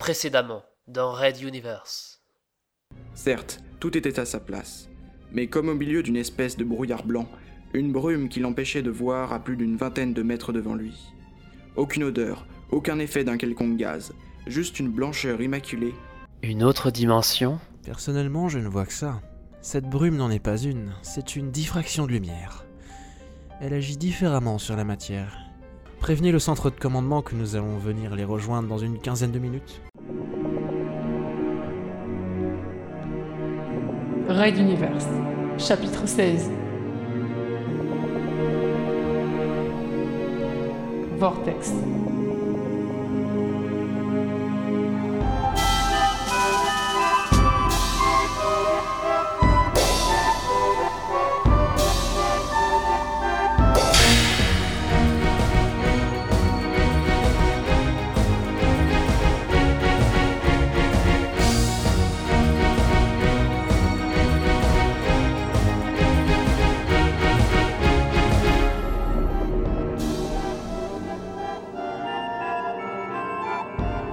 Précédemment, dans Red Universe. Certes, tout était à sa place. Mais comme au milieu d'une espèce de brouillard blanc, une brume qui l'empêchait de voir à plus d'une vingtaine de mètres devant lui. Aucune odeur, aucun effet d'un quelconque gaz, juste une blancheur immaculée. Une autre dimension? Personnellement, je ne vois que ça. Cette brume n'en est pas une, c'est une diffraction de lumière. Elle agit différemment sur la matière. Prévenez le centre de commandement que nous allons venir les rejoindre dans une quinzaine de minutes. Raid Universe, chapitre 16. Vortex.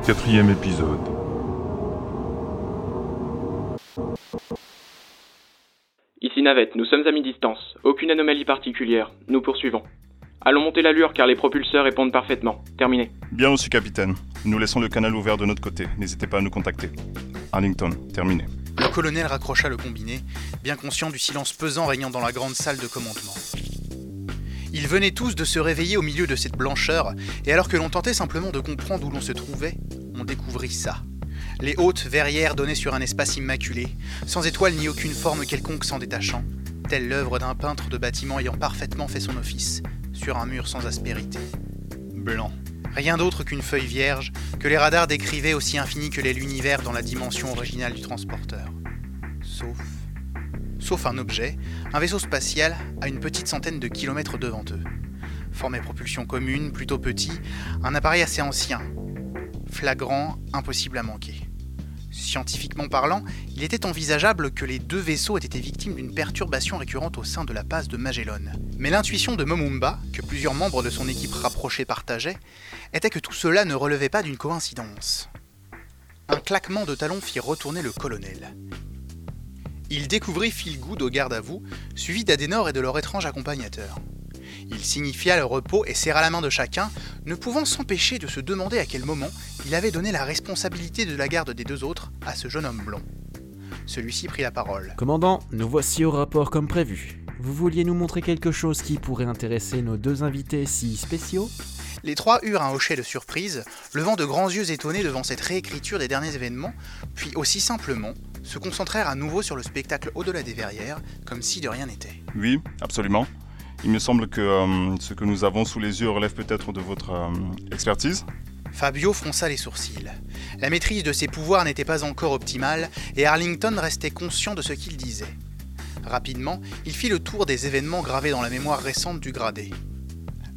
Quatrième épisode. Ici Navette, nous sommes à mi-distance. Aucune anomalie particulière. Nous poursuivons. Allons monter l'allure car les propulseurs répondent parfaitement. Terminé. Bien reçu, capitaine. Nous laissons le canal ouvert de notre côté. N'hésitez pas à nous contacter. Arlington, terminé. Le colonel raccrocha le combiné, bien conscient du silence pesant régnant dans la grande salle de commandement. Ils venaient tous de se réveiller au milieu de cette blancheur, et alors que l'on tentait simplement de comprendre où l'on se trouvait, on découvrit ça. Les hautes verrières donnaient sur un espace immaculé, sans étoiles ni aucune forme quelconque s'en détachant, telle l'œuvre d'un peintre de bâtiment ayant parfaitement fait son office, sur un mur sans aspérité. Blanc. Rien d'autre qu'une feuille vierge, que les radars décrivaient aussi infini que l'est l'univers dans la dimension originale du transporteur. Sauf sauf un objet, un vaisseau spatial à une petite centaine de kilomètres devant eux. Forme et propulsion commune, plutôt petit, un appareil assez ancien, flagrant, impossible à manquer. Scientifiquement parlant, il était envisageable que les deux vaisseaux aient été victimes d'une perturbation récurrente au sein de la passe de Magellan. Mais l'intuition de Momumba, que plusieurs membres de son équipe rapprochée partageaient, était que tout cela ne relevait pas d'une coïncidence. Un claquement de talons fit retourner le colonel. Il découvrit Philgood au garde à vous, suivi d'Adenor et de leur étrange accompagnateur. Il signifia le repos et serra la main de chacun, ne pouvant s'empêcher de se demander à quel moment il avait donné la responsabilité de la garde des deux autres à ce jeune homme blond. Celui-ci prit la parole. Commandant, nous voici au rapport comme prévu. Vous vouliez nous montrer quelque chose qui pourrait intéresser nos deux invités si spéciaux? Les trois eurent un hocher de surprise, levant de grands yeux étonnés devant cette réécriture des derniers événements, puis aussi simplement se concentrèrent à nouveau sur le spectacle au-delà des verrières, comme si de rien n'était. Oui, absolument. Il me semble que euh, ce que nous avons sous les yeux relève peut-être de votre euh, expertise. Fabio fronça les sourcils. La maîtrise de ses pouvoirs n'était pas encore optimale, et Arlington restait conscient de ce qu'il disait. Rapidement, il fit le tour des événements gravés dans la mémoire récente du gradé.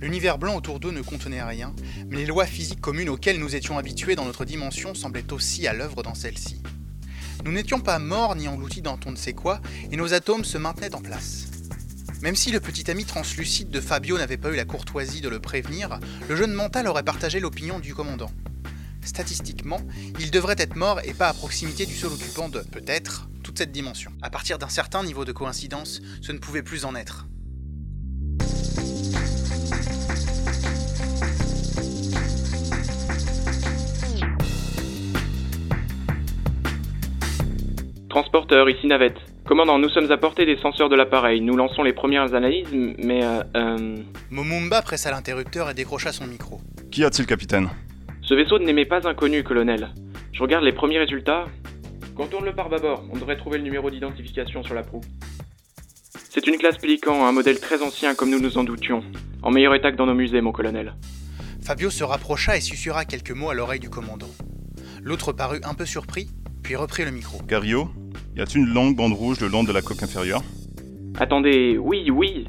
L'univers blanc autour d'eux ne contenait rien, mais les lois physiques communes auxquelles nous étions habitués dans notre dimension semblaient aussi à l'œuvre dans celle-ci. Nous n'étions pas morts ni engloutis dans on ne sait quoi, et nos atomes se maintenaient en place. Même si le petit ami translucide de Fabio n'avait pas eu la courtoisie de le prévenir, le jeune mental aurait partagé l'opinion du commandant. Statistiquement, il devrait être mort et pas à proximité du seul occupant de, peut-être, toute cette dimension. À partir d'un certain niveau de coïncidence, ce ne pouvait plus en être. Transporteur, ici Navette. Commandant, nous sommes à portée des senseurs de l'appareil. Nous lançons les premières analyses, mais euh, euh... Momumba pressa l'interrupteur et décrocha son micro. Qu'y a-t-il, capitaine? Ce vaisseau n'émet pas inconnu, colonel. Je regarde les premiers résultats. Contourne le pare-bâbord, on devrait trouver le numéro d'identification sur la proue. C'est une classe Pélican, un modèle très ancien comme nous nous en doutions. En meilleur état que dans nos musées, mon colonel. Fabio se rapprocha et susurra quelques mots à l'oreille du commandant. L'autre parut un peu surpris, puis reprit le micro. Gario, y a-t-il une longue bande rouge le long de la coque inférieure? Attendez, oui, oui.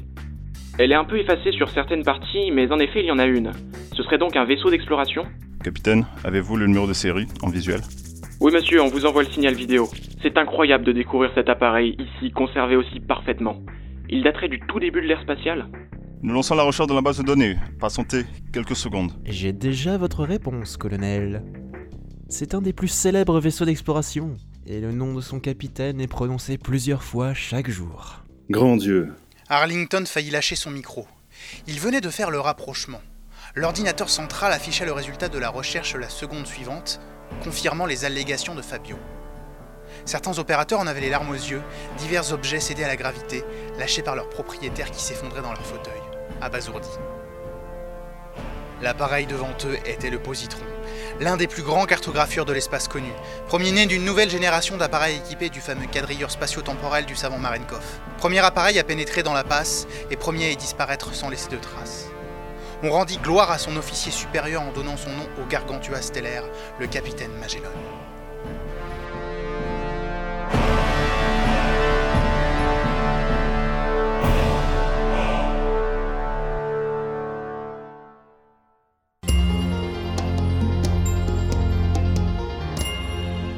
Elle est un peu effacée sur certaines parties, mais en effet, il y en a une. Ce serait donc un vaisseau d'exploration? Capitaine, avez-vous le numéro de série en visuel? Oui, monsieur, on vous envoie le signal vidéo. C'est incroyable de découvrir cet appareil ici, conservé aussi parfaitement. Il daterait du tout début de l'ère spatiale Nous lançons la recherche dans la base de données. Patientez quelques secondes. J'ai déjà votre réponse, colonel. C'est un des plus célèbres vaisseaux d'exploration, et le nom de son capitaine est prononcé plusieurs fois chaque jour. Grand Dieu. Arlington faillit lâcher son micro. Il venait de faire le rapprochement. L'ordinateur central affichait le résultat de la recherche la seconde suivante, confirmant les allégations de Fabio. Certains opérateurs en avaient les larmes aux yeux, divers objets cédaient à la gravité, lâchés par leurs propriétaires qui s'effondraient dans leur fauteuil, abasourdis. L'appareil devant eux était le positron, l'un des plus grands cartographeurs de l'espace connu, premier né d'une nouvelle génération d'appareils équipés du fameux quadrilleur spatio-temporel du savant Marenkov. Premier appareil à pénétrer dans la passe et premier à y disparaître sans laisser de traces. On rendit gloire à son officier supérieur en donnant son nom au gargantua stellaire, le capitaine Magellan.